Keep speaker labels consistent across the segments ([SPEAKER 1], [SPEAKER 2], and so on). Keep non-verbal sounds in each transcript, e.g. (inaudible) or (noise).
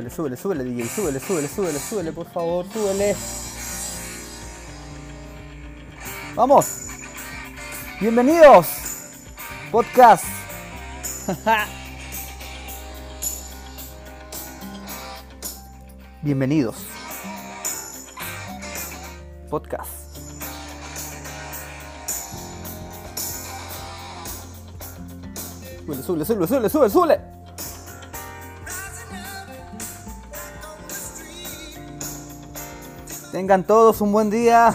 [SPEAKER 1] Súbele, súbele, súbele, DJ, súbele, súbele, súbele, súbele, por favor, súbele. Vamos. Bienvenidos. Podcast. (laughs) Bienvenidos. Podcast. Súbele, súbele, súbele, súbele, súbele, Tengan todos un buen día.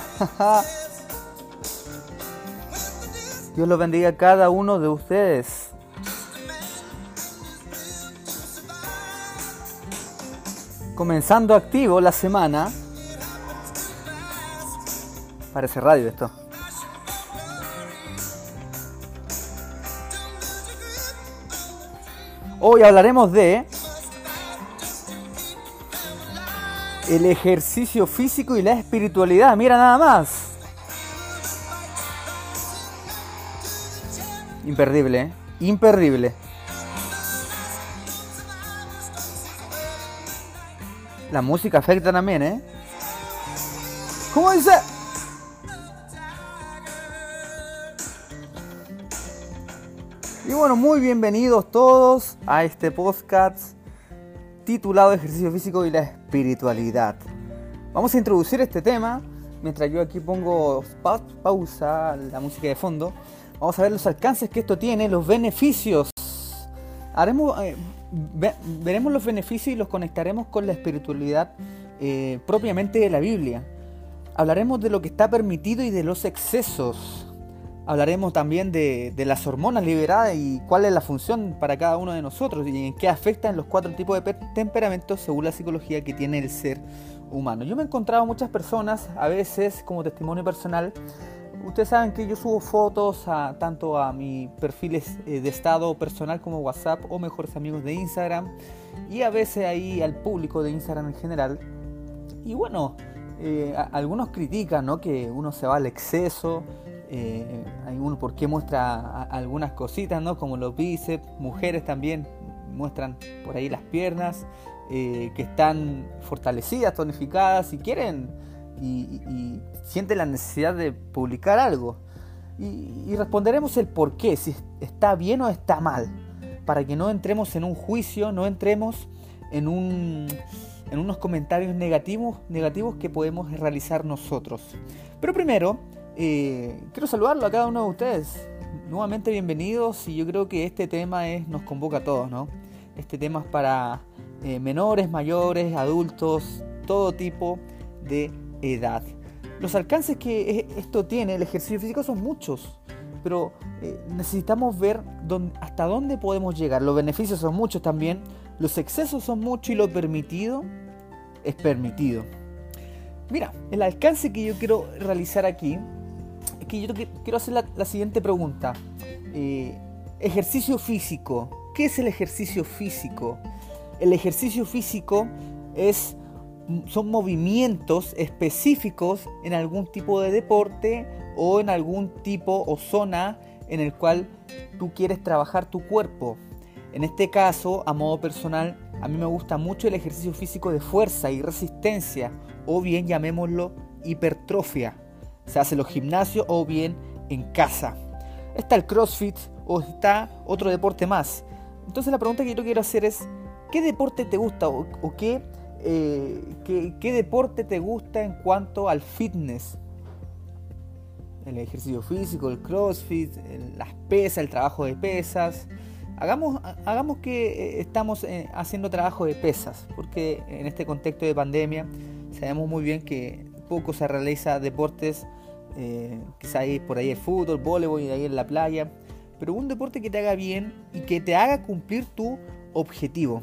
[SPEAKER 1] Dios los bendiga a cada uno de ustedes. Comenzando activo la semana. Parece radio esto. Hoy hablaremos de el ejercicio físico y la espiritualidad. Mira nada más. Imperdible, ¿eh? Imperdible. La música afecta también, ¿eh? ¿Cómo dice? Y bueno, muy bienvenidos todos a este podcast titulado Ejercicio Físico y la Espiritualidad. Vamos a introducir este tema mientras yo aquí pongo pa- pausa la música de fondo. Vamos a ver los alcances que esto tiene, los beneficios. Haremos, eh, ve- veremos los beneficios y los conectaremos con la espiritualidad eh, propiamente de la Biblia. Hablaremos de lo que está permitido y de los excesos. Hablaremos también de, las hormonas liberadas y cuál es la función para cada uno de nosotros y en qué afectan los cuatro tipos de pe- temperamentos según la psicología que tiene el ser humano. Yo me he encontrado muchas personas, a veces como testimonio personal, ustedes saben que yo subo fotos tanto a mis perfiles eh, de estado personal como WhatsApp o mejores amigos de Instagram y a veces ahí al público de Instagram en general. Y bueno, eh, a- algunos critican ¿no? que uno se va al exceso, eh, hay uno por qué muestra algunas cositas, ¿no? como los bíceps, mujeres también muestran por ahí las piernas, eh, que están fortalecidas, tonificadas, y quieren y, y- sienten la necesidad de publicar algo. Y, responderemos el por qué, si está bien o está mal, para que no entremos en un juicio, no entremos en un en unos comentarios negativos que podemos realizar nosotros. Pero primero, eh, quiero saludarlo a cada uno de ustedes. Nuevamente bienvenidos y yo creo que este tema es, nos convoca a todos, ¿no? Este tema es para eh, menores, mayores, adultos, todo tipo de edad. Los alcances que e- esto tiene, el ejercicio físico, son muchos, pero eh, necesitamos ver hasta dónde podemos llegar. Los beneficios son muchos también, los excesos son muchos y lo permitido es permitido. Mira, el alcance que yo quiero realizar aquí es que yo quiero hacer la, siguiente pregunta. Eh, ejercicio físico. ¿Qué es el ejercicio físico? El ejercicio físico es, son movimientos específicos en algún tipo de deporte o en algún tipo o zona en el cual tú quieres trabajar tu cuerpo. En este caso, a modo personal, a mí me gusta mucho el ejercicio físico de fuerza y resistencia, o bien llamémoslo hipertrofia. Se hace los gimnasios o bien en casa. Está el CrossFit o está otro deporte más. Entonces la pregunta que yo quiero hacer es, ¿qué deporte te gusta o, qué, eh, qué, qué deporte te gusta en cuanto al fitness? El ejercicio físico, el CrossFit, las pesas, el trabajo de pesas. Hagamos, ha- hagamos que eh, estamos eh, haciendo trabajo de pesas, porque en este contexto de pandemia sabemos muy bien que poco se realiza deportes, eh, quizá hay por ahí el fútbol, voleibol y ahí en la playa, pero un deporte que te haga bien y que te haga cumplir tu objetivo.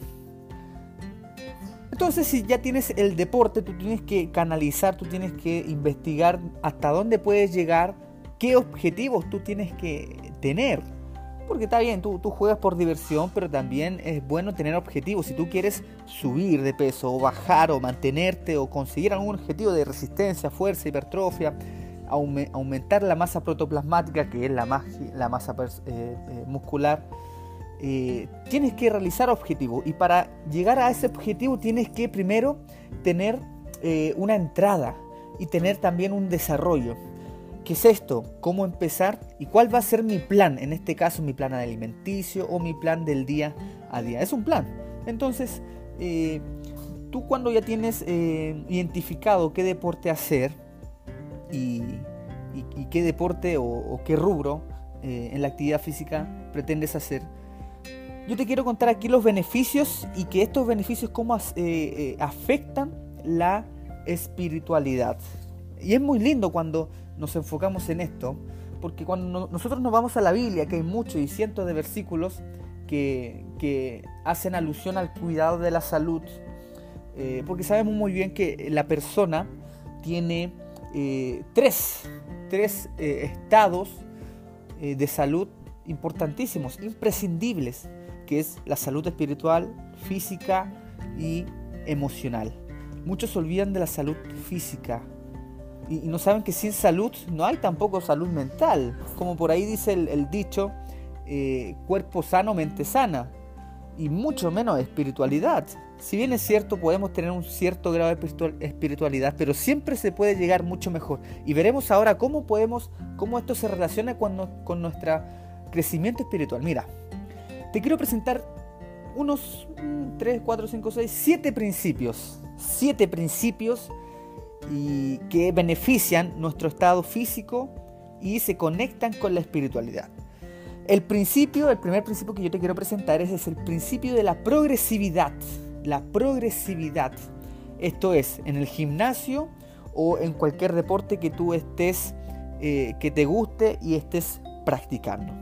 [SPEAKER 1] Entonces, si ya tienes el deporte, tú tienes que canalizar, tú tienes que investigar hasta dónde puedes llegar, qué objetivos tú tienes que tener. Porque está bien, tú, tú juegas por diversión, pero también es bueno tener objetivos. Si tú quieres subir de peso, o bajar, o mantenerte, o conseguir algún objetivo de resistencia, fuerza, hipertrofia, aumentar la masa protoplasmática, que es la, la masa eh, eh, muscular, eh, tienes que realizar objetivos y para llegar a ese objetivo tienes que primero tener una entrada y tener también un desarrollo. ¿Qué es esto? ¿Cómo empezar? ¿Y cuál va a ser mi plan? En este caso, mi plan alimenticio o mi plan del día a día. Es un plan. Entonces, tú cuando ya tienes identificado qué deporte hacer y, qué deporte o, qué rubro eh, en la actividad física pretendes hacer, yo te quiero contar aquí los beneficios y que estos beneficios cómo afectan la espiritualidad. Y es muy lindo cuando nos enfocamos en esto, porque cuando nosotros nos vamos a la Biblia, que hay muchos y cientos de versículos que, hacen alusión al cuidado de la salud, eh, porque sabemos muy bien que la persona tiene eh, tres, tres eh, estados de salud importantísimos, imprescindibles, que es la salud espiritual, física y emocional. Muchos olvidan de la salud física, y, no saben que sin salud no hay tampoco salud mental. Como por ahí dice el, dicho, eh, cuerpo sano, mente sana. Y mucho menos espiritualidad. Si bien es cierto, podemos tener un cierto grado de espiritualidad, pero siempre se puede llegar mucho mejor. Y veremos ahora cómo podemos, cómo esto se relaciona con, con nuestro crecimiento espiritual. Mira, te quiero presentar unos 3, 4, 5, 6, 7 principios. 7 principios y que benefician nuestro estado físico y se conectan con la espiritualidad. El principio, el primer principio que yo te quiero presentar es, es el principio de la progresividad. La progresividad. Esto es, en el gimnasio o en cualquier deporte que tú estés, eh, que te guste y estés practicando.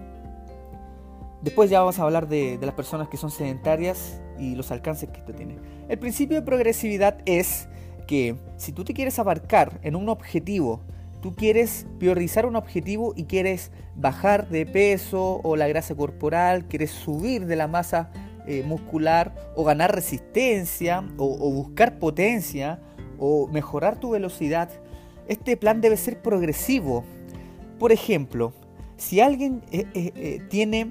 [SPEAKER 1] Después ya vamos a hablar de, de, las personas que son sedentarias y los alcances que esto tiene. El principio de progresividad es que si tú te quieres abarcar en un objetivo, tú quieres priorizar un objetivo y quieres bajar de peso o la grasa corporal, quieres subir de la masa eh, muscular o ganar resistencia o, buscar potencia o mejorar tu velocidad, este plan debe ser progresivo. Por ejemplo, si alguien eh, eh, tiene,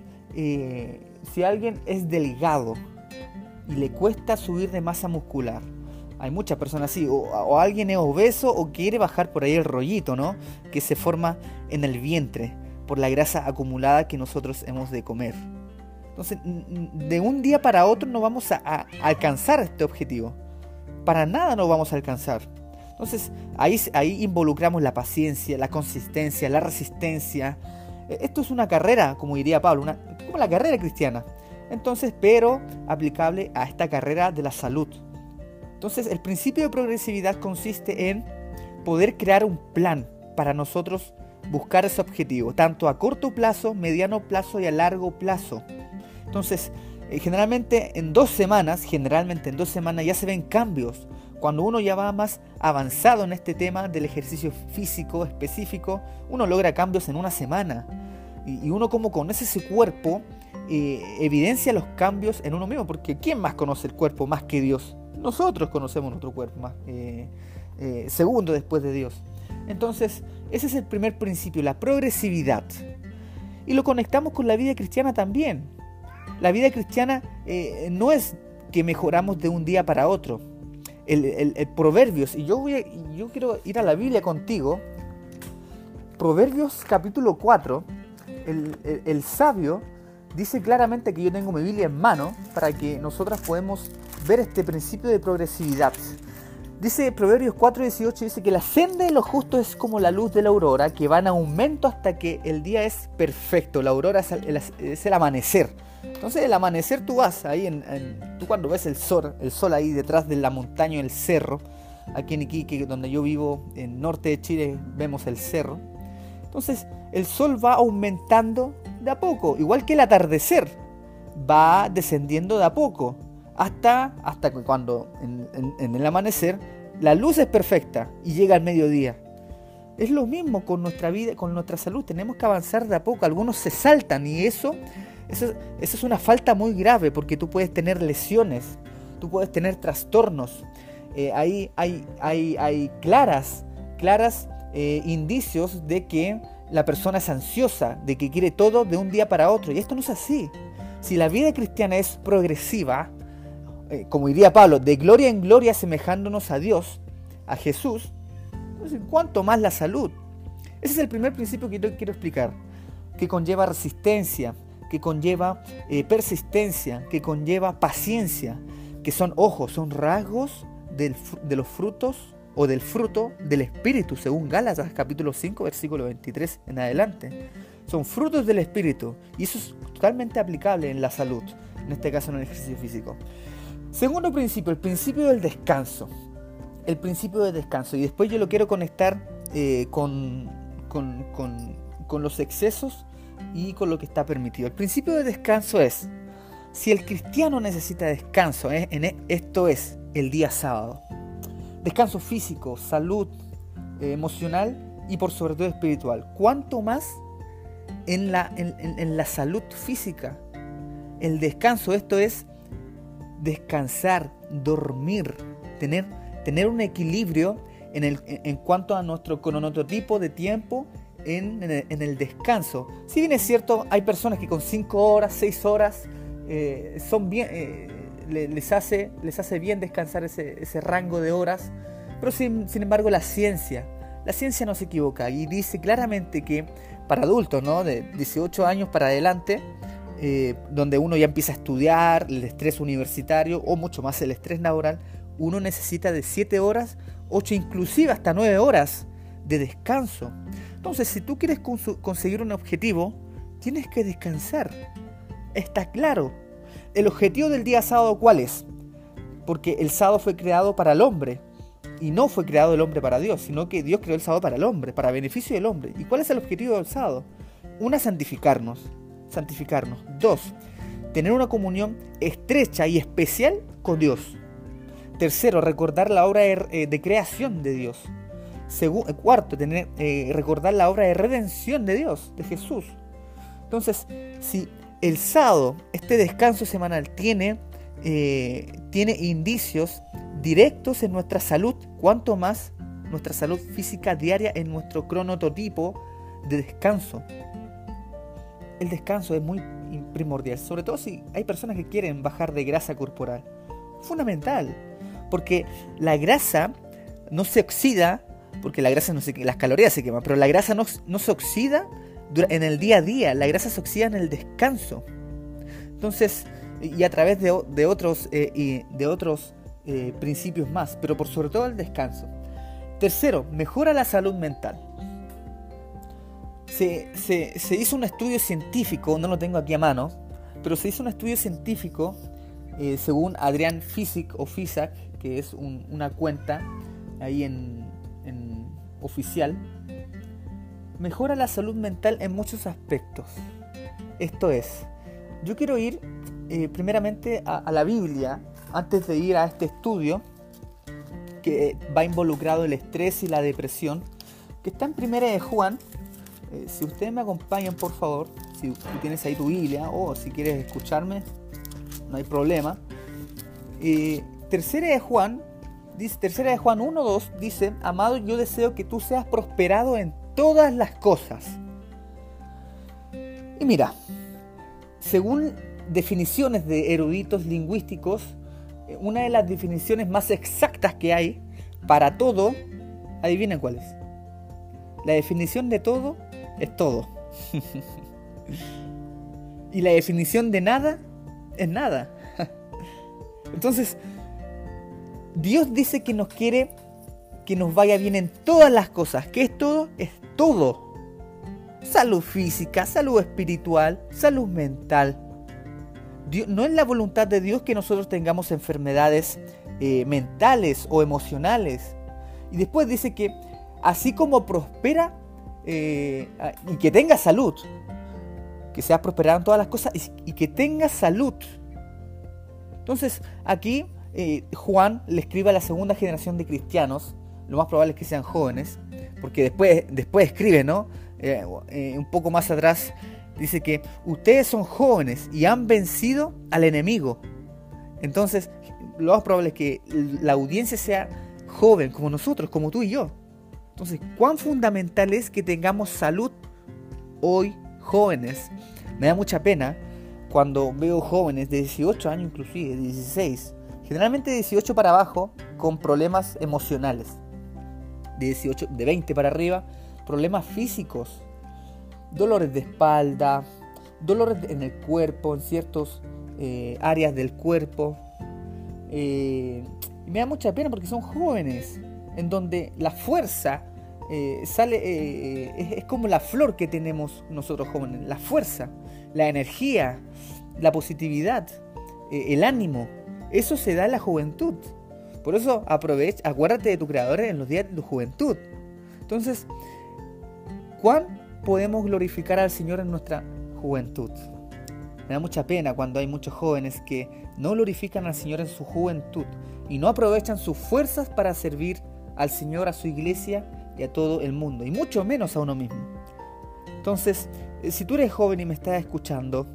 [SPEAKER 1] si alguien es delgado y le cuesta subir de masa muscular, hay muchas personas así, o, alguien es obeso o quiere bajar por ahí el rollito, ¿no? Que se forma en el vientre por la grasa acumulada que nosotros hemos de comer. Entonces, de un día para otro no vamos a, alcanzar este objetivo. Para nada no vamos a alcanzar. Entonces, ahí, ahí involucramos la paciencia, la consistencia, la resistencia. E, esto es una carrera, como diría Pablo, una, como la carrera cristiana. Entonces, pero aplicable a esta carrera de la salud. Entonces, el principio de progresividad consiste en poder crear un plan para nosotros buscar ese objetivo, tanto a corto plazo, mediano plazo y a largo plazo. Entonces, eh, generalmente en dos semanas, generalmente en dos semanas ya se ven cambios. Cuando uno ya va más avanzado en este tema del ejercicio físico específico, uno logra cambios en una semana. Y, uno como conoce ese cuerpo, eh, evidencia los cambios en uno mismo, porque ¿quién más conoce el cuerpo más que Dios? Nosotros conocemos nuestro cuerpo más eh, segundo después de Dios. Entonces, ese es el primer principio, la progresividad. Y lo conectamos con la vida cristiana también. La vida cristiana eh, no es que mejoramos de un día para otro. El, Proverbios, y yo, voy yo quiero ir a la Biblia contigo. Proverbios capítulo 4, el sabio dice claramente que yo tengo mi Biblia en mano para que nosotras podemos ver este principio de progresividad. Dice Proverbios 4:18, dice que la senda de los justos es como la luz de la aurora, que va en aumento hasta que el día es perfecto. La aurora es el, amanecer. Entonces el amanecer tú vas ahí, en, tú cuando ves el sol, el sol ahí detrás de la montaña, el cerro, aquí en Iquique, donde yo vivo, en norte de Chile, vemos el cerro. Entonces el sol va aumentando de a poco, igual que el atardecer va descendiendo de a poco hasta, hasta cuando en, el amanecer la luz es perfecta y llega al mediodía. Es lo mismo con nuestra vida, con nuestra salud. Tenemos que avanzar de a poco. Algunos se saltan y eso, eso, es una falta muy grave porque tú puedes tener lesiones, tú puedes tener trastornos. Eh, hay, hay, hay, claras, claras eh, indicios de que la persona es ansiosa, de que quiere todo de un día para otro. Y esto no es así. Si la vida cristiana es progresiva, eh, como diría Pablo, de gloria en gloria asemejándonos a Dios, a Jesús, ¿cuánto más la salud? Ese es el primer principio que yo quiero explicar, que conlleva resistencia, que conlleva eh, persistencia, que conlleva paciencia, que son ojos, son rasgos de los frutos o del fruto del Espíritu, según Gálatas capítulo 5, versículo 23 en adelante. Son frutos del Espíritu y eso es totalmente aplicable en la salud, en este caso en el ejercicio físico. Segundo principio, el principio del descanso. El principio del descanso. Y después yo lo quiero conectar eh, con, con, con los excesos y con lo que está permitido. El principio de descanso es, si el cristiano necesita descanso, eh, e, esto es el día sábado, descanso físico, salud eh, emocional y por sobre todo espiritual, ¿cuánto más en la, en, la salud física? El descanso, esto es descansar, dormir, tener, tener un equilibrio en, el, en cuanto a nuestro cronotipo de tiempo en, el, descanso. Si bien es cierto, hay personas que con 5 horas, 6 horas, eh, son bien, eh, les, hace, les hace bien descansar ese, rango de horas, pero sin, embargo la ciencia, la ciencia no se equivoca y dice claramente que para adultos, ¿no? de 18 años para adelante, eh, donde uno ya empieza a estudiar el estrés universitario o mucho más el estrés laboral, uno necesita de 7 horas, 8 inclusive hasta 9 horas de descanso. Entonces, si tú quieres conseguir un objetivo, tienes que descansar. Está claro. El objetivo del día sábado, ¿cuál es? Porque el sábado fue creado para el hombre. Y no fue creado el hombre para Dios, sino que Dios creó el sábado para el hombre, para beneficio del hombre. ¿Y cuál es el objetivo del sábado? Una, santificarnos. Santificarnos. Dos, tener una comunión estrecha y especial con Dios. Tercero, recordar la obra de eh, creación de Dios. Eh, cuarto, tener, eh, recordar la obra de redención de Dios, de Jesús. Entonces, si el sábado, este descanso semanal, tiene, tiene indicios directos en nuestra salud, cuanto más nuestra salud física diaria en nuestro cronototipo de descanso. El descanso es muy primordial, sobre todo si hay personas que quieren bajar de grasa corporal. Fundamental, porque la grasa no se oxida porque la grasa no se, las calorías se queman, pero la grasa no, se oxida en el día a día, la grasa se oxida en el descanso. Entonces, y a través de, otros, eh, de otros eh, principios más, pero por sobre todo el descanso. Tercero, mejora la salud mental. Se, hizo un estudio científico, no lo tengo aquí a mano, pero se hizo un estudio científico eh, según Adrián Physic o Fisac, que es una cuenta ahí en, oficial, mejora la salud mental en muchos aspectos. Esto es, yo quiero ir eh, primeramente a, la Biblia antes de ir a este estudio que va involucrado el estrés y la depresión, que está en primera de Juan. Eh, si ustedes me acompañan, por favor, si, tienes ahí tu Biblia o si quieres escucharme, no hay problema. Eh, tercera de Juan, dice, tercera de Juan 1, 2, dice, amado, yo deseo que tú seas prosperado en todas las cosas. Y mira, según definiciones de eruditos lingüísticos, eh, una de las definiciones más exactas que hay para todo, adivinen cuál es. La definición de todo es todo. y la definición de nada es nada. Entonces, Dios dice que nos quiere que nos vaya bien en todas las cosas. ¿Qué es todo? Es todo. Salud física, salud espiritual, salud mental. no es la voluntad de Dios que nosotros tengamos enfermedades eh, mentales o emocionales. Y después dice que así como prospera eh, y que tenga salud, que sea prosperado en todas las cosas y, que tenga salud. Entonces aquí eh, Juan le escribe a la segunda generación de cristianos, lo más probable es que sean jóvenes, porque después, después escribe, ¿no? Eh, un poco más atrás, dice que ustedes son jóvenes y han vencido al enemigo. Entonces, lo más probable es que la audiencia sea joven, como nosotros, como tú y yo. Entonces, ¿cuán fundamental es que tengamos salud hoy, jóvenes? Me da mucha pena cuando veo jóvenes de 18 años inclusive, 16, generalmente de 18 para abajo, con problemas emocionales. De 18, de 20 para arriba, problemas físicos, dolores de espalda, dolores en el cuerpo, en ciertas eh, áreas del cuerpo. Eh, me da mucha pena porque son jóvenes, en donde la fuerza eh, sale, es, como la flor que tenemos nosotros jóvenes, la fuerza, la energía, la positividad, el ánimo, eso se da en la juventud. Por eso aprovecha, acuérdate de tu creador en los días de tu juventud. Entonces, ¿cuán podemos glorificar al Señor en nuestra juventud? Me da mucha pena cuando hay muchos jóvenes que no glorifican al Señor en su juventud y no aprovechan sus fuerzas para servir al Señor, a su iglesia y a todo el mundo, y mucho menos a uno mismo. Entonces, eh, si tú eres joven y me estás escuchando,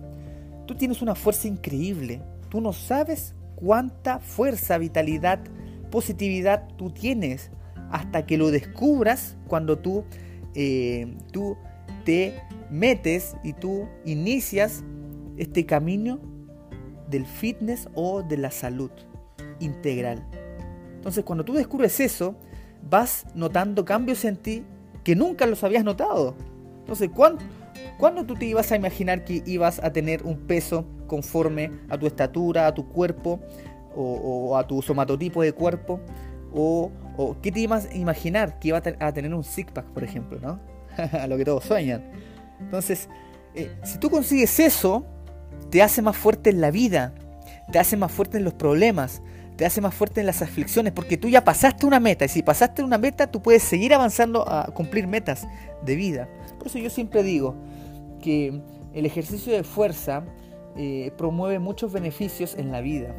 [SPEAKER 1] tú tienes una fuerza increíble. Tú no sabes cuánta fuerza, vitalidad, positividad tú tienes hasta que lo descubras cuando tú, eh, tú te metes y tú inicias este camino del fitness o de la salud integral. Entonces cuando tú descubres eso, vas notando cambios en ti que nunca los habías notado. Entonces, ¿cuándo, ¿cuándo tú te ibas a imaginar que ibas a tener un peso conforme a tu estatura, a tu cuerpo o, a tu somatotipo de cuerpo? O, qué te ibas a imaginar que iba a, tener un six pack, por ejemplo, ¿no? (laughs) a lo que todos sueñan. Entonces, eh, si tú consigues eso, te hace más fuerte en la vida, te hace más fuerte en los problemas, te hace más fuerte en las aflicciones, porque tú ya pasaste una meta, y si pasaste una meta, tú puedes seguir avanzando a cumplir metas de vida. Por eso yo siempre digo que el ejercicio de fuerza eh, promueve muchos beneficios en la vida.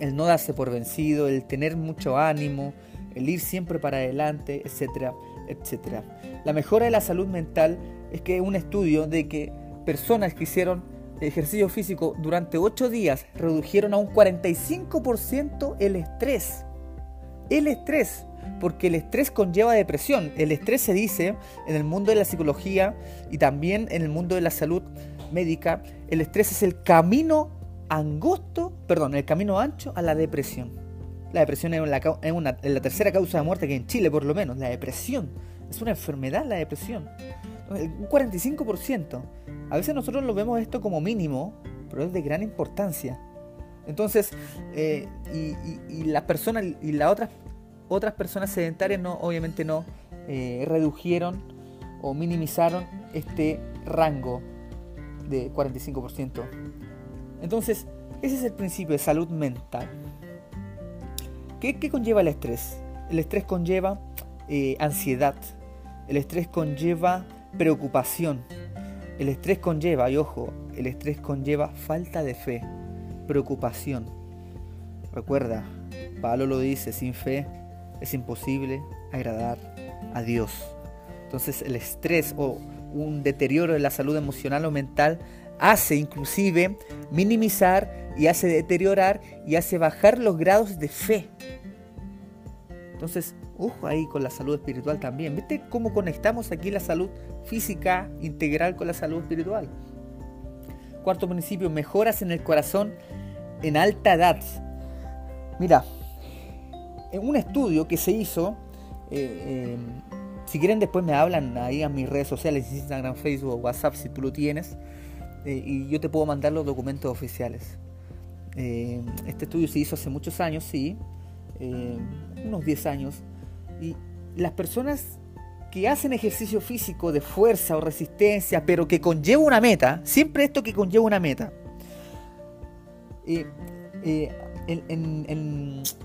[SPEAKER 1] El no darse por vencido, el tener mucho ánimo, el ir siempre para adelante, etcétera, etcétera. La mejora de la salud mental es que un estudio de que personas que hicieron ejercicio físico durante 8 días redujeron a un 45% el estrés. El estrés, porque el estrés conlleva depresión. El estrés se dice en el mundo de la psicología y también en el mundo de la salud médica, el estrés es el camino angosto, perdón, el camino ancho a la depresión. La depresión es, una, la tercera causa de muerte que en Chile por lo menos, la depresión. Es una enfermedad la depresión. Un 45%. A veces nosotros lo vemos esto como mínimo, pero es de gran importancia. Entonces, eh, y, las personas y las otras, otras personas sedentarias no, obviamente no eh, redujeron o minimizaron este rango de 45%. Entonces, ese es el principio de salud mental. ¿Qué, conlleva el estrés? El estrés conlleva eh, ansiedad, el estrés conlleva preocupación, el estrés conlleva, y ojo, el estrés conlleva falta de fe, preocupación. Recuerda, Pablo lo dice, sin fe es imposible agradar a Dios. Entonces el estrés o un deterioro de la salud emocional o mental hace inclusive minimizar y hace deteriorar y hace bajar los grados de fe. Entonces, ojo ahí con la salud espiritual también. ¿Viste cómo conectamos aquí la salud física integral con la salud espiritual? Cuarto principio, mejoras en el corazón en alta edad. Mira, en un estudio que se hizo, eh, eh, si quieren después me hablan ahí a mis redes sociales, Instagram, Facebook, WhatsApp, si tú lo tienes, eh, y yo te puedo mandar los documentos oficiales. este estudio se hizo hace muchos años, sí, unos 10 años, y las personas que hacen ejercicio físico de fuerza o resistencia, pero que conlleva una meta, siempre esto que conlleva una meta, eh, eh,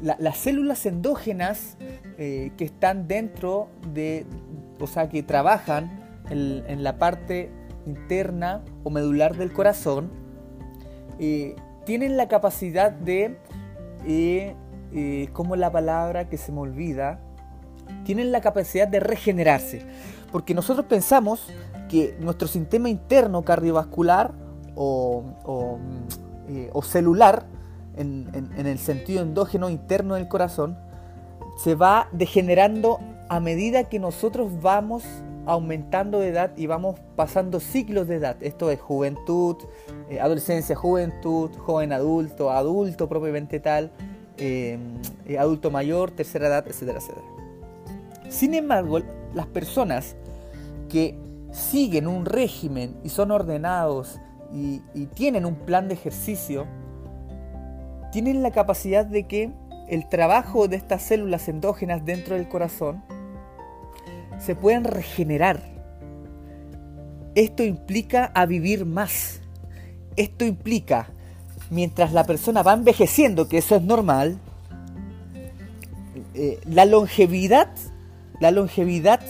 [SPEAKER 1] las células endógenas eh, que están dentro de, o sea, que trabajan en, la parte interna o medular del corazón, tienen la capacidad de, como la palabra que se me olvida, tienen la capacidad de regenerarse. Porque nosotros pensamos que nuestro sistema interno cardiovascular o, eh, celular, en, el sentido endógeno interno del corazón, se va degenerando a medida que nosotros vamos aumentando de edad y vamos pasando ciclos de edad. Esto es juventud, eh, adolescencia, juventud, joven adulto, adulto propiamente tal, eh, adulto mayor, tercera edad, etcétera, etcétera. Sin embargo, las personas que siguen un régimen y son ordenados y, tienen un plan de ejercicio, tienen la capacidad de que el trabajo de estas células endógenas dentro del corazón se puedan regenerar. Esto implica a vivir más. Esto implica, mientras la persona va envejeciendo, que eso es normal, eh, la longevidad, la longevidad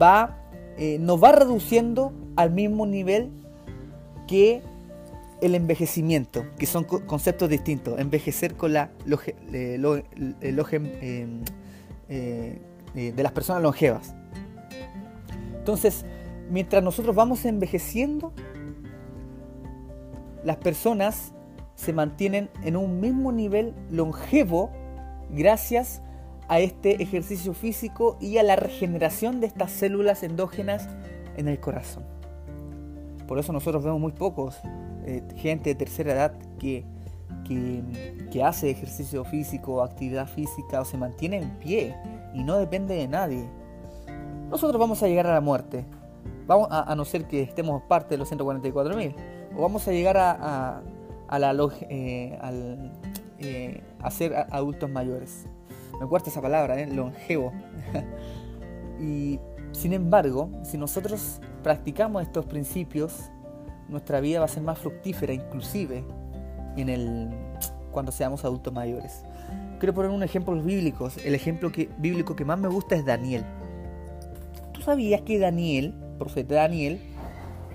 [SPEAKER 1] va, eh, nos va reduciendo al mismo nivel que el envejecimiento, que son conceptos distintos. Envejecer con la em, eh, eh, de las personas longevas. Entonces, mientras nosotros vamos envejeciendo, las personas se mantienen en un mismo nivel longevo gracias a este ejercicio físico y a la regeneración de estas células endógenas en el corazón. Por eso nosotros vemos muy pocos eh, gente de tercera edad que, que, hace ejercicio físico, actividad física o se mantiene en pie y no depende de nadie. Nosotros vamos a llegar a la muerte, vamos a, no ser que estemos parte de los 144.000, o vamos a llegar a, a, la, eh, eh, a ser adultos mayores. Me cuesta esa palabra, longevo. (laughs) y sin embargo, si nosotros practicamos estos principios, nuestra vida va a ser más fructífera, inclusive en el, cuando seamos adultos mayores. Quiero poner un ejemplo bíblico. El ejemplo que, bíblico que más me gusta es Daniel. ¿Tú sabías que Daniel, profeta Daniel,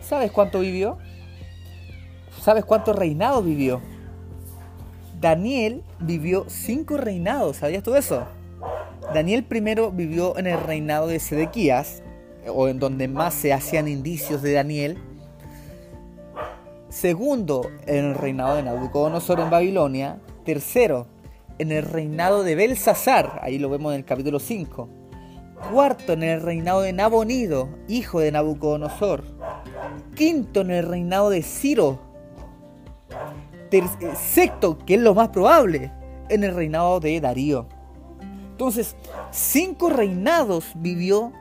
[SPEAKER 1] ¿sabes cuánto vivió? ¿Sabes cuánto reinado vivió? Daniel vivió cinco reinados, ¿sabías tú eso? Daniel primero vivió en el reinado de Sedequías, o en donde más se hacían indicios de Daniel. Segundo, en el reinado de Nabucodonosor en Babilonia. Tercero, en el reinado de Belsasar, ahí lo vemos en el capítulo 5. Cuarto, en el reinado de Nabonido, hijo de Nabucodonosor. Quinto, en el reinado de Ciro. Sexto, que es lo más probable, en el reinado de Darío. Entonces, cinco reinados vivió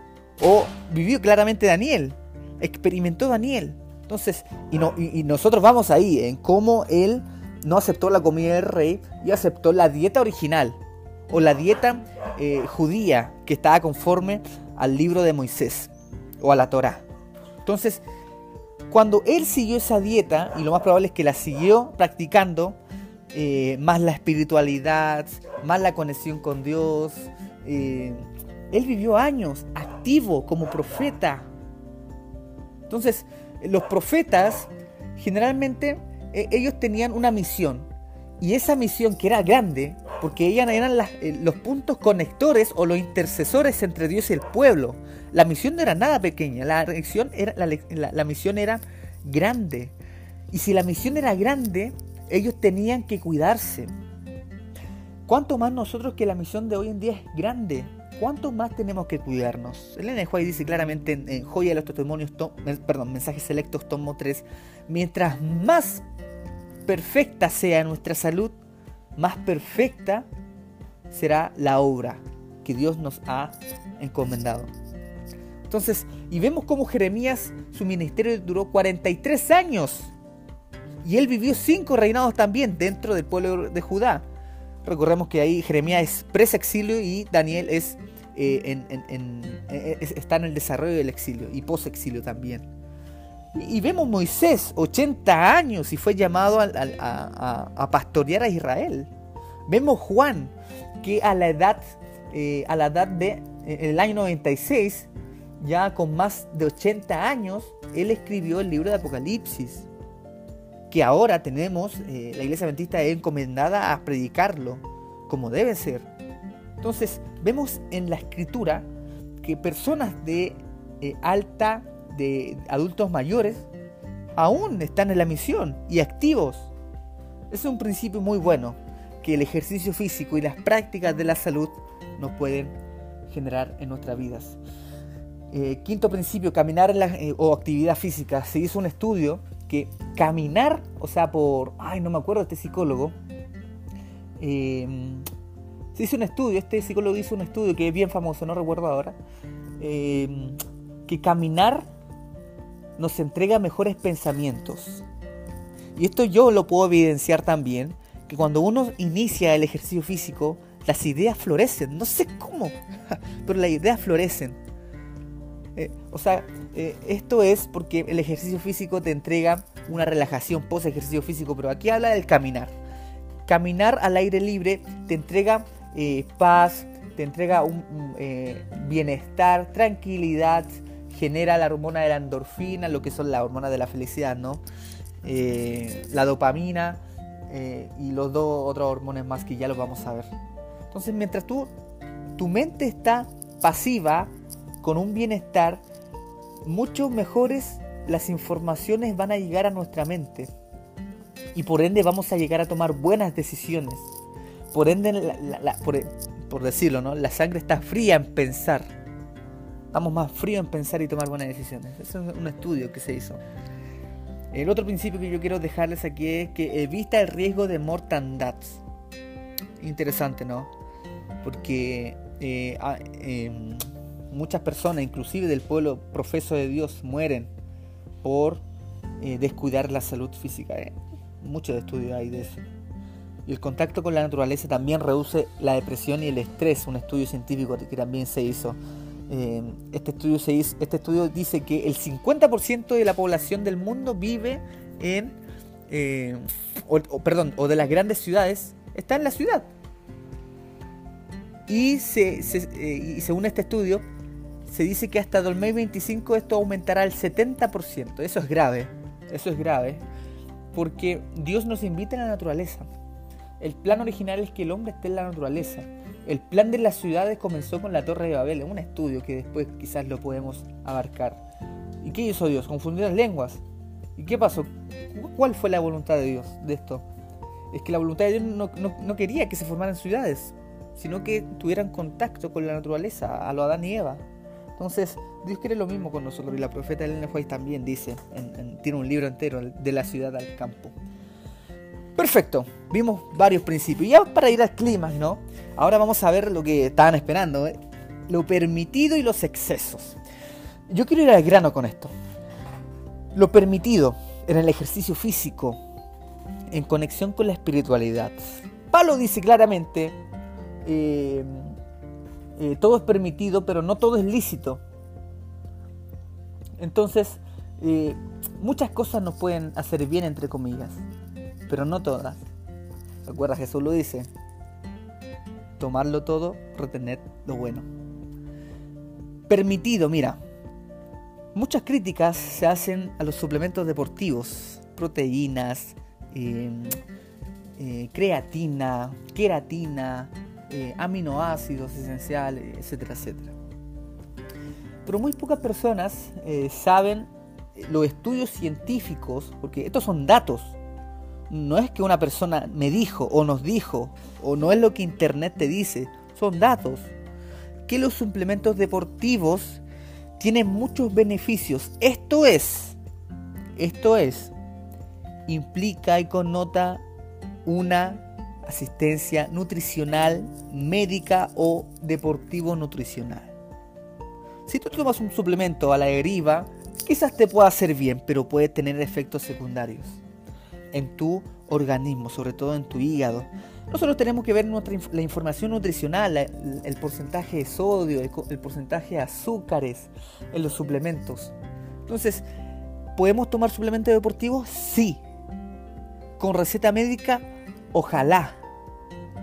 [SPEAKER 1] o vivió claramente Daniel, experimentó Daniel. Entonces, y, no, y, nosotros vamos ahí en cómo él no aceptó la comida del rey y aceptó la dieta original o la dieta eh, judía que estaba conforme al libro de Moisés o a la Torá. Entonces, cuando él siguió esa dieta, y lo más probable es que la siguió practicando, eh, más la espiritualidad, más la conexión con Dios. Eh, él vivió años activo como profeta. Entonces, los profetas generalmente e, ellos tenían una misión. Y esa misión que era grande, porque ellas eran eh, los puntos conectores o los intercesores entre Dios y el pueblo. La misión no era nada pequeña, la, era, la misión era grande. Y si la misión era grande, ellos tenían que cuidarse. ¿Cuánto más nosotros que la misión de hoy en día es grande? ¿Cuánto más tenemos que cuidarnos? Elena de White dice claramente en, Joya de los Testimonios, perdón, Mensajes Selectos, tomo 3, mientras más perfecta sea nuestra salud, más perfecta será la obra que Dios nos ha encomendado. Entonces, y vemos cómo Jeremías, su ministerio duró 43 años y él vivió cinco reinados también dentro del pueblo de Judá. Recordemos que ahí Jeremías es pres-exilio y Daniel es, eh, eh, está en el desarrollo del exilio y post-exilio también. Y, vemos Moisés, 80 años, y fue llamado a, pastorear a Israel. Vemos Juan, que a la edad, eh, a la edad de el año 96, ya con más de 80 años, él escribió el libro de Apocalipsis que ahora tenemos, eh, la iglesia adventista es encomendada a predicarlo como debe ser. Entonces, vemos en la escritura que personas de eh, alta, de adultos mayores, aún están en la misión y activos. Es un principio muy bueno que el ejercicio físico y las prácticas de la salud nos pueden generar en nuestras vidas. Eh, quinto principio, caminar eh, o actividad física. Se hizo un estudio que caminar, o sea, por... Ay, no me acuerdo este psicólogo. se hizo un estudio, este psicólogo hizo un estudio que es bien famoso, no recuerdo ahora. que caminar nos entrega mejores pensamientos. Y esto yo lo puedo evidenciar también, que cuando uno inicia el ejercicio físico, las ideas florecen. No sé cómo, (laughs) pero las ideas florecen. Eh, o sea, eh, esto es porque el ejercicio físico te entrega una relajación post ejercicio físico, pero aquí habla del caminar. Caminar al aire libre te entrega eh, paz, te entrega un bienestar, tranquilidad, genera la hormona de la endorfina, lo que son las hormonas de la felicidad, ¿no? la dopamina y los dos otros hormonas más que ya los vamos a ver. Entonces, mientras tú, tu mente está pasiva, con un bienestar, mucho mejores las informaciones van a llegar a nuestra mente. Y por ende vamos a llegar a tomar buenas decisiones. Por ende, por, decirlo, ¿no? la sangre está fría en pensar. Estamos más fríos en pensar y tomar buenas decisiones. Eso es un estudio que se hizo. El otro principio que yo quiero dejarles aquí es que evita el riesgo de mortandad. Interesante, ¿no? Porque eh, ah, em, muchas personas, inclusive del pueblo profeso de Dios, mueren por eh, descuidar la salud física. ¿eh? Muchos estudios hay de eso. Y el contacto con la naturaleza también reduce la depresión y el estrés, un estudio científico que también se hizo. Eh, este, este estudio dice que el 50% de la población del mundo vive en, o, perdón, o de las grandes ciudades, está en la ciudad. Y, se, y según este estudio, se dice que hasta 2025 esto aumentará al 70%. Eso es grave, eso es grave, porque Dios nos invita a la naturaleza. El plan original es que el hombre esté en la naturaleza. El plan de las ciudades comenzó con la Torre de Babel, un estudio que después quizás lo podemos abarcar. ¿Y qué hizo Dios? Confundió las lenguas. ¿Y qué pasó? ¿Cuál fue la voluntad de Dios de esto? Es que la voluntad de Dios no, quería que se formaran ciudades, sino que tuvieran contacto con la naturaleza, a lo Adán y Eva. Entonces, Dios quiere lo mismo con nosotros y la profeta Elena White también dice, tiene un libro entero de la ciudad al campo. Perfecto, vimos varios principios. Ya para ir al clima, ¿no? Ahora vamos a ver lo que estaban esperando, ¿eh? lo permitido y los excesos. Yo quiero ir al grano con esto. Lo permitido en el ejercicio físico, en conexión con la espiritualidad. Pablo dice claramente, eh, eh, todo es permitido, pero no todo es lícito. Entonces, muchas cosas nos pueden hacer bien, entre comillas, pero no todas. Recuerda, Jesús lo dice, tomarlo todo, retener lo bueno. Permitido, mira, muchas críticas se hacen a los suplementos deportivos, proteínas, eh, creatina, queratina, eh, aminoácidos esenciales, etcétera, etcétera. Pero muy pocas personas eh, saben los estudios científicos, porque estos son datos. No es que una persona me dijo o nos dijo, o no es lo que Internet te dice, son datos. Que los suplementos deportivos tienen muchos beneficios. Esto es, esto es, implica y connota una asistencia nutricional, médica o deportivo nutricional. Si tú tomas un suplemento a la deriva, quizás te pueda hacer bien, pero puede tener efectos secundarios en tu organismo, sobre todo en tu hígado. Nosotros tenemos que ver la información nutricional, el porcentaje de sodio, el porcentaje de azúcares en los suplementos. Entonces, ¿podemos tomar suplementos deportivos? Sí. ¿Con receta médica? Ojalá,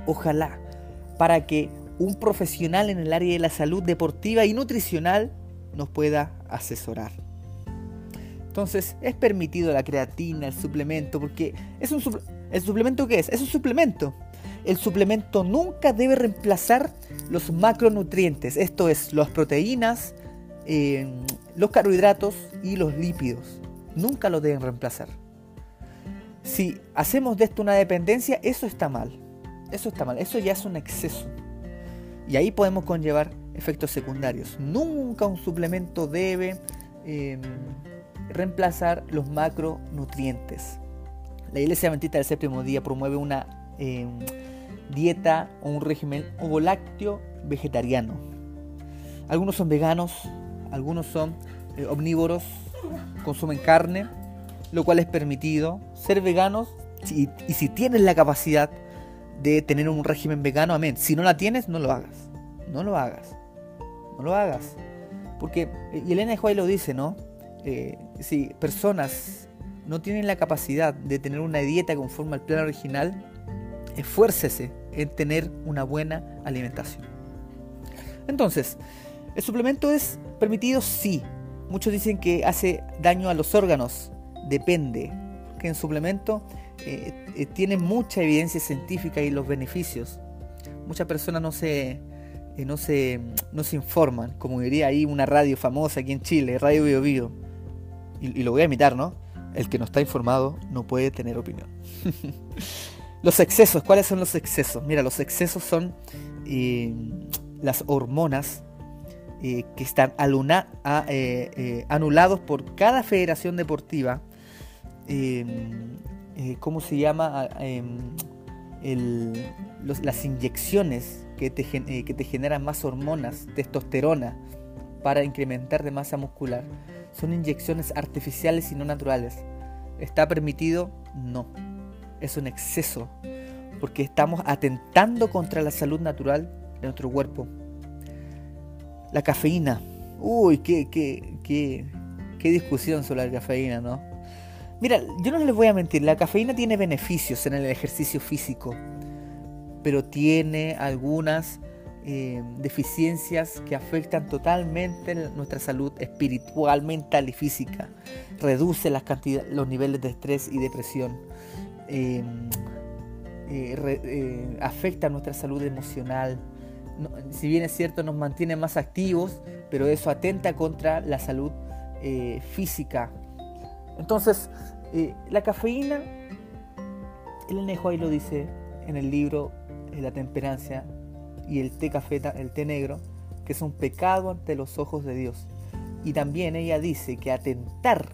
[SPEAKER 1] ojalá, para que un profesional en el área de la salud deportiva y nutricional nos pueda asesorar. Entonces, es permitido la creatina, el suplemento, porque es un ¿El suplemento qué es? Es un suplemento. El suplemento nunca debe reemplazar los macronutrientes, esto es, las proteínas, eh, los carbohidratos y los lípidos. Nunca lo deben reemplazar. Si hacemos de esto una dependencia, eso está mal. Eso está mal. Eso ya es un exceso. Y ahí podemos conllevar efectos secundarios. Nunca un suplemento debe em, reemplazar los macronutrientes. La Iglesia Adventista del Séptimo Día promueve una em, dieta o un régimen ovolácteo vegetariano. Algunos son veganos, algunos son eh, omnívoros, consumen carne, lo cual es permitido. Ser veganos y, si tienes la capacidad de tener un régimen vegano, amén. Si no la tienes, no lo hagas. No lo hagas. No lo hagas. Porque, eh, y Elena White lo dice, ¿no? Eh, si personas no tienen la capacidad de tener una dieta conforme al plan original, esfuércese en tener una buena alimentación. Entonces, ¿el suplemento es permitido? Sí. Muchos dicen que hace daño a los órganos. Depende. Que en suplemento eh, eh, tiene mucha evidencia científica y los beneficios. Muchas personas no se, no se, no se informan, como diría ahí una radio famosa aquí en Chile, Radio Bio Bio. Y, lo voy a imitar, ¿no? El que no está informado no puede tener opinión. (laughs) los excesos, ¿cuáles son los excesos? Mira, los excesos son las hormonas que están aluna, anulados por cada federación deportiva eh, ¿cómo se llama? Ah, em, las inyecciones que te, eh, que te generan más hormonas, testosterona, para incrementar de masa muscular. Son inyecciones artificiales y no naturales. ¿Está permitido? No. Es un exceso, porque estamos atentando contra la salud natural de nuestro cuerpo. La cafeína. Uy, qué, qué, qué, qué discusión sobre la cafeína, ¿no? Mira, yo no les voy a mentir, la cafeína tiene beneficios en el ejercicio físico, pero tiene algunas eh, deficiencias que afectan totalmente nuestra salud espiritual, mental y física. Reduce las los niveles de estrés y depresión. Eh, eh, afecta nuestra salud emocional. si bien es cierto, nos mantiene más activos, pero eso atenta contra la salud física entonces, la cafeína, el ahí lo dice en el libro La temperancia y el té café, el té negro, que es un pecado ante los ojos de Dios. Y también ella dice que atentar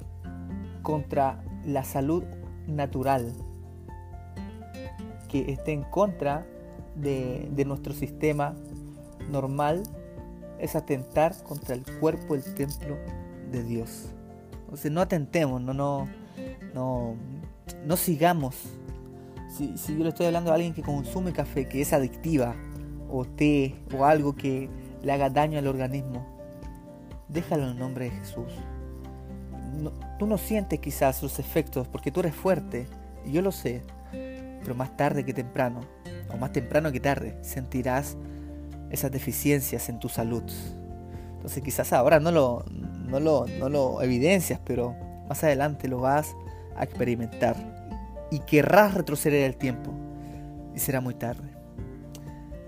[SPEAKER 1] contra la salud natural, que esté en contra de, de nuestro sistema normal, es atentar contra el cuerpo, el templo de Dios. Entonces no atentemos, no, no, no, no sigamos. Si, yo le estoy hablando a alguien que consume café, que es adictiva, o té, o algo que le haga daño al organismo, déjalo en nombre de Jesús. tú no sientes quizás los efectos porque tú eres fuerte, y yo lo sé, pero más tarde que temprano, o más temprano que tarde, sentirás esas deficiencias en tu salud. Entonces quizás ahora no lo, no lo, no lo evidencias, pero más adelante lo vas a experimentar y querrás retroceder el tiempo y será muy tarde.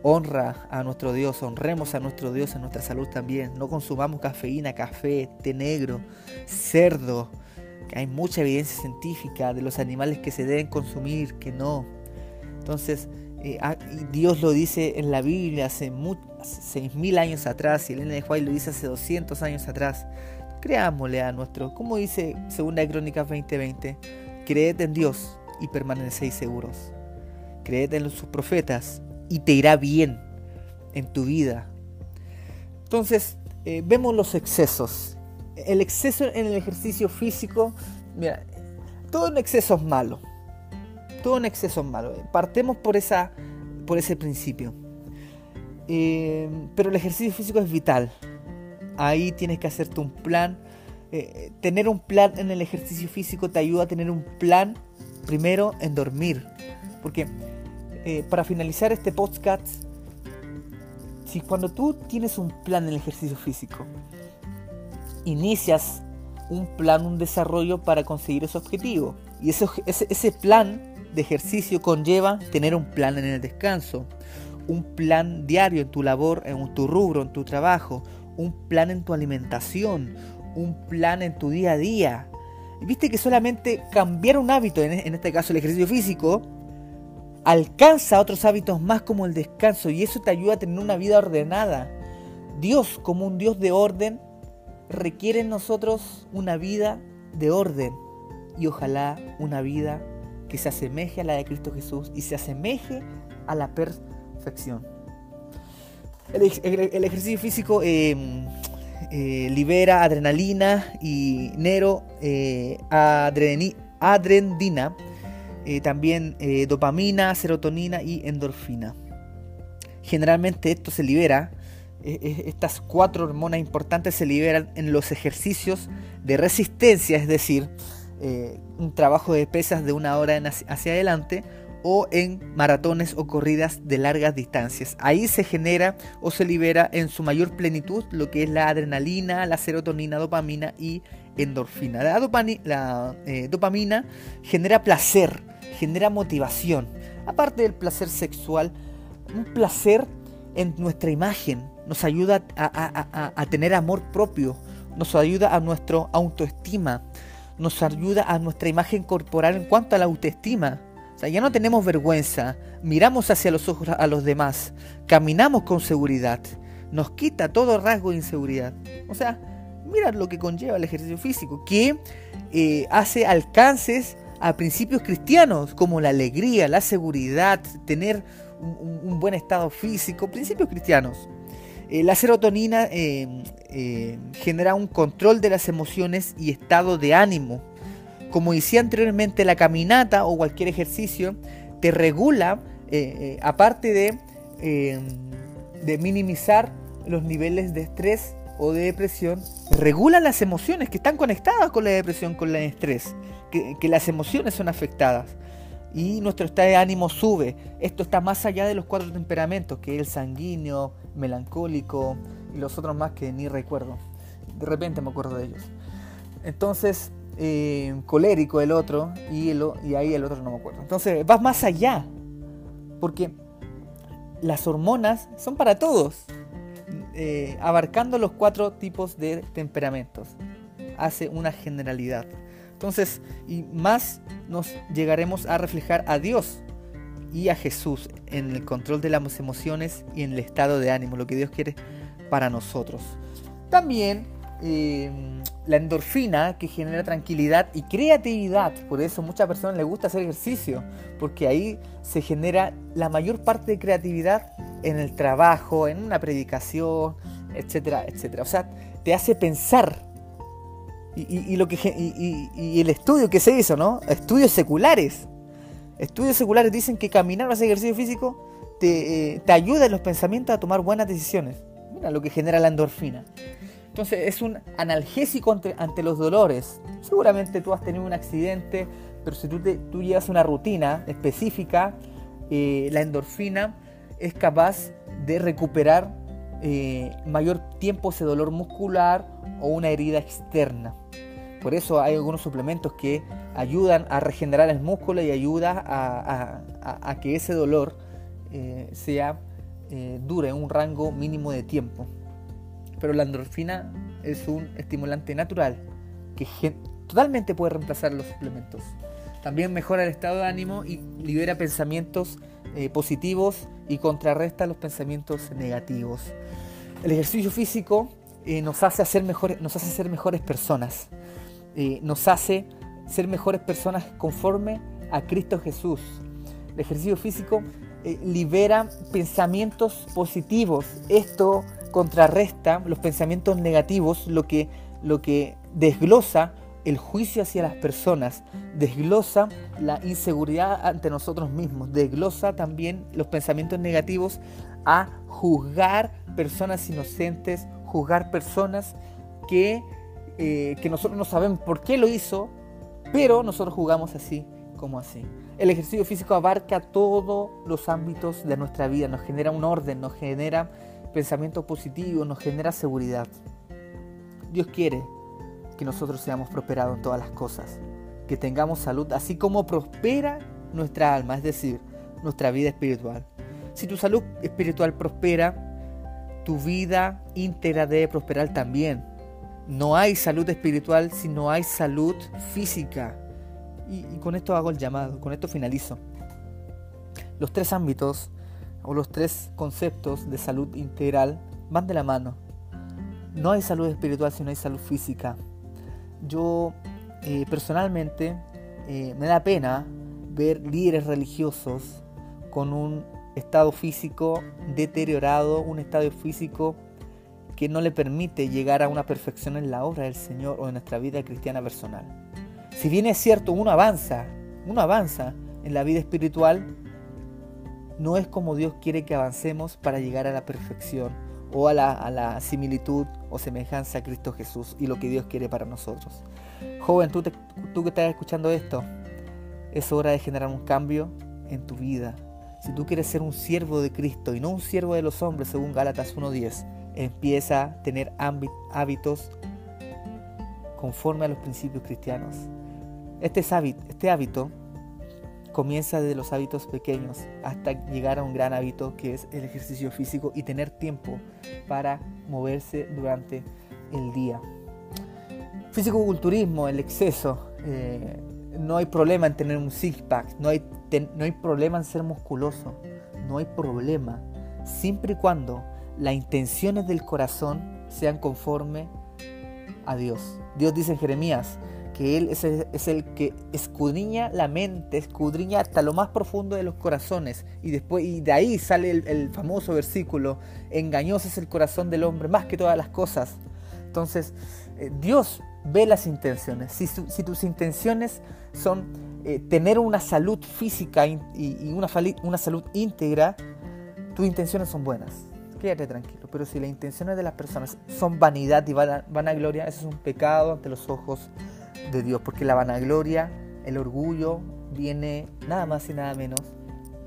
[SPEAKER 1] Honra a nuestro Dios, honremos a nuestro Dios en nuestra salud también. No consumamos cafeína, café, té negro, cerdo, hay mucha evidencia científica de los animales que se deben consumir, que no. Entonces, eh, ah, Dios lo dice en la Biblia hace, seis mil años atrás y Elena de lo dice hace 200 años atrás. Creámosle a nuestro, como dice Segunda Crónicas 20:20, creed en Dios y permanecéis seguros. Creed en sus profetas y te irá bien en tu vida. Entonces, eh, vemos los excesos. El exceso en el ejercicio físico, mira, todo en exceso es malo todo en exceso es malo. Partemos por, esa, por ese principio. Eh, pero el ejercicio físico es vital. Ahí tienes que hacerte un plan. Eh, tener un plan en el ejercicio físico te ayuda a tener un plan primero en dormir. Porque eh, para finalizar este podcast, si cuando tú tienes un plan en el ejercicio físico, inicias un plan, un desarrollo para conseguir ese objetivo. Y ese, ese plan de ejercicio conlleva tener un plan en el descanso, un plan diario en tu labor, en tu rubro, en tu trabajo, un plan en tu alimentación, un plan en tu día a día. Viste que solamente cambiar un hábito, en este caso el ejercicio físico, alcanza otros hábitos más como el descanso y eso te ayuda a tener una vida ordenada. Dios como un Dios de orden requiere en nosotros una vida de orden y ojalá una vida que se asemeje a la de Cristo Jesús y se asemeje a la perfección. El, ejercicio físico em, eh, libera adrenalina y nero eh, adrenalina, eh, también dopamina, serotonina y endorfina. Generalmente esto se libera, estas cuatro hormonas importantes se liberan en los ejercicios de resistencia, es decir, un trabajo de pesas de una hora hacia adelante o en maratones o corridas de largas distancias. Ahí se genera o se libera en su mayor plenitud lo que es la adrenalina, la serotonina, dopamina y endorfina. La, eh, dopamina genera placer, genera motivación. Aparte del placer sexual, un placer en nuestra imagen. Nos ayuda a, a tener amor propio, nos ayuda a nuestra autoestima, nos ayuda a nuestra imagen corporal en cuanto a la autoestima ya no tenemos vergüenza, miramos hacia los ojos a los demás, caminamos con seguridad, nos quita todo rasgo de inseguridad. O sea, mira lo que conlleva el ejercicio físico, que eh, hace alcances a principios cristianos como la alegría, la seguridad, tener un, buen estado físico, principios cristianos. Eh, la serotonina eh, genera un control de las emociones y estado de ánimo como decía anteriormente, la caminata o cualquier ejercicio te regula, aparte de, de minimizar los niveles de estrés o de depresión, regula las emociones que están conectadas con la depresión, con el estrés, que, las emociones son afectadas y nuestro estado de ánimo sube. Esto está más allá de los cuatro temperamentos, que es el sanguíneo, melancólico y los otros más que ni recuerdo. De repente me acuerdo de ellos. Entonces, eh, colérico el otro y, y ahí el otro no me acuerdo. Entonces vas más allá, porque las hormonas son para todos, eh, abarcando los cuatro tipos de temperamentos. Hace una generalidad. Entonces, y más nos llegaremos a reflejar a Dios y a Jesús en el control de las emociones y en el estado de ánimo, lo que Dios quiere para nosotros. También eh, la endorfina que genera tranquilidad y creatividad. Por eso muchas personas les gusta hacer ejercicio, porque ahí se genera la mayor parte de creatividad en el trabajo, en una predicación, etcétera, etcétera. O sea, te hace pensar. Y, lo que, y, el estudio que se hizo, ¿no? Estudios seculares. Estudios seculares dicen que caminar o hacer ejercicio físico te, eh, te ayuda en los pensamientos a tomar buenas decisiones. Mira lo que genera la endorfina. Entonces es un analgésico ante, los dolores. Seguramente tú has tenido un accidente, pero si tú, tú llevas una rutina específica, eh, la endorfina es capaz de recuperar eh, mayor tiempo ese dolor muscular o una herida externa. Por eso hay algunos suplementos que ayudan a regenerar el músculo y ayuda a, que ese dolor eh, sea dure un rango mínimo de tiempo. Pero la endorfina es un estimulante natural que totalmente puede reemplazar los suplementos. También mejora el estado de ánimo y libera pensamientos eh, positivos y contrarresta los pensamientos negativos. El ejercicio físico eh, nos, hace hacer mejores, nos hace ser mejores personas. Eh, nos hace ser mejores personas conforme a Cristo Jesús. El ejercicio físico libera pensamientos positivos. Esto contrarresta los pensamientos negativos, lo que, lo que desglosa el juicio hacia las personas, desglosa la inseguridad ante nosotros mismos, desglosa también los pensamientos negativos a juzgar personas inocentes, juzgar personas que, eh, que nosotros no sabemos por qué lo hizo, pero nosotros jugamos así como así. El ejercicio físico abarca todos los ámbitos de nuestra vida, nos genera un orden, nos genera pensamiento positivo, nos genera seguridad. Dios quiere que nosotros seamos prosperados en todas las cosas, que tengamos salud, así como prospera nuestra alma, es decir, nuestra vida espiritual. Si tu salud espiritual prospera, tu vida íntegra debe prosperar también. No hay salud espiritual si no hay salud física. Y, y con esto hago el llamado, con esto finalizo. Los tres ámbitos o los tres conceptos de salud integral van de la mano. no hay salud espiritual si no hay salud física. Yo eh, personalmente eh, me da pena ver líderes religiosos con un estado físico deteriorado, un estado físico que no le permite llegar a una perfección en la obra del Señor o en nuestra vida cristiana personal. Si bien es cierto, uno avanza, uno avanza en la vida espiritual, no es como Dios quiere que avancemos para llegar a la perfección o a la, similitud o semejanza a Cristo Jesús y lo que Dios quiere para nosotros. Joven, tú, tú que estás escuchando esto, es hora de generar un cambio en tu vida. Si tú quieres ser un siervo de Cristo y no un siervo de los hombres, según Gálatas 1.10, empieza a tener hábitos conforme a los principios cristianos. Este, este hábito comienza desde los hábitos pequeños hasta llegar a un gran hábito que es el ejercicio físico y tener tiempo para moverse durante el día. Físico-culturismo, el exceso. Eh, no hay problema en tener un six-pack, no hay, no hay problema en ser musculoso, no hay problema, siempre y cuando las intenciones del corazón sean conforme a Dios. Dios dice en Jeremías, que Él es el, que escudriña la mente, escudriña hasta lo más profundo de los corazones. Y, después, y de ahí sale el, famoso versículo, engañoso es el corazón del hombre más que todas las cosas. Entonces, eh, Dios ve las intenciones. Si, tus intenciones son eh, tener una salud física y, una, salud íntegra, tus intenciones son buenas quédate tranquilo. Pero si las intenciones de las personas son vanidad y vanagloria, eso es un pecado ante los ojos de Dios, porque la vanagloria, el orgullo, viene nada más y nada menos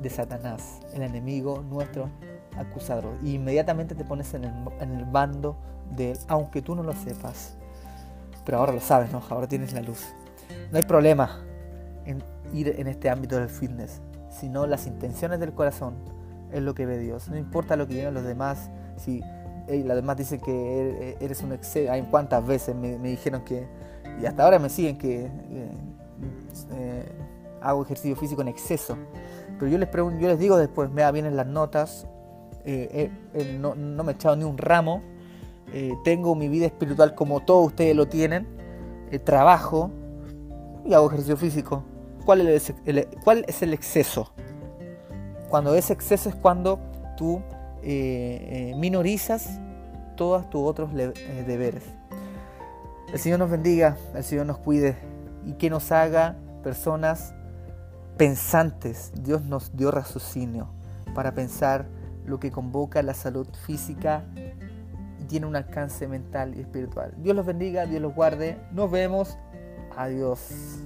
[SPEAKER 1] de Satanás, el enemigo nuestro acusador. Y inmediatamente te pones en el, bando de él, aunque tú no lo sepas. Pero ahora lo sabes, ¿no? Ahora tienes la luz. No hay problema en ir en este ámbito del fitness, sino las intenciones del corazón es lo que ve Dios. No importa lo que digan los demás, si los demás dicen que eres un exceso. Hay cuántas veces me dijeron que y hasta ahora me siguen que eh, eh, hago ejercicio físico en exceso. Pero yo les, pregunto, yo les digo después, me da bien en las notas, eh, no, me he echado ni un ramo, tengo mi vida espiritual como todos ustedes lo tienen, trabajo y hago ejercicio físico. ¿Cuál es el, ¿Cuál es el exceso? Cuando es exceso es cuando tú minorizas todos tus otros deberes. El Señor nos bendiga, el Señor nos cuide y que nos haga personas pensantes. Dios nos dio raciocinio para pensar lo que convoca la salud física y tiene un alcance mental y espiritual. Dios los bendiga, Dios los guarde. Nos vemos. Adiós.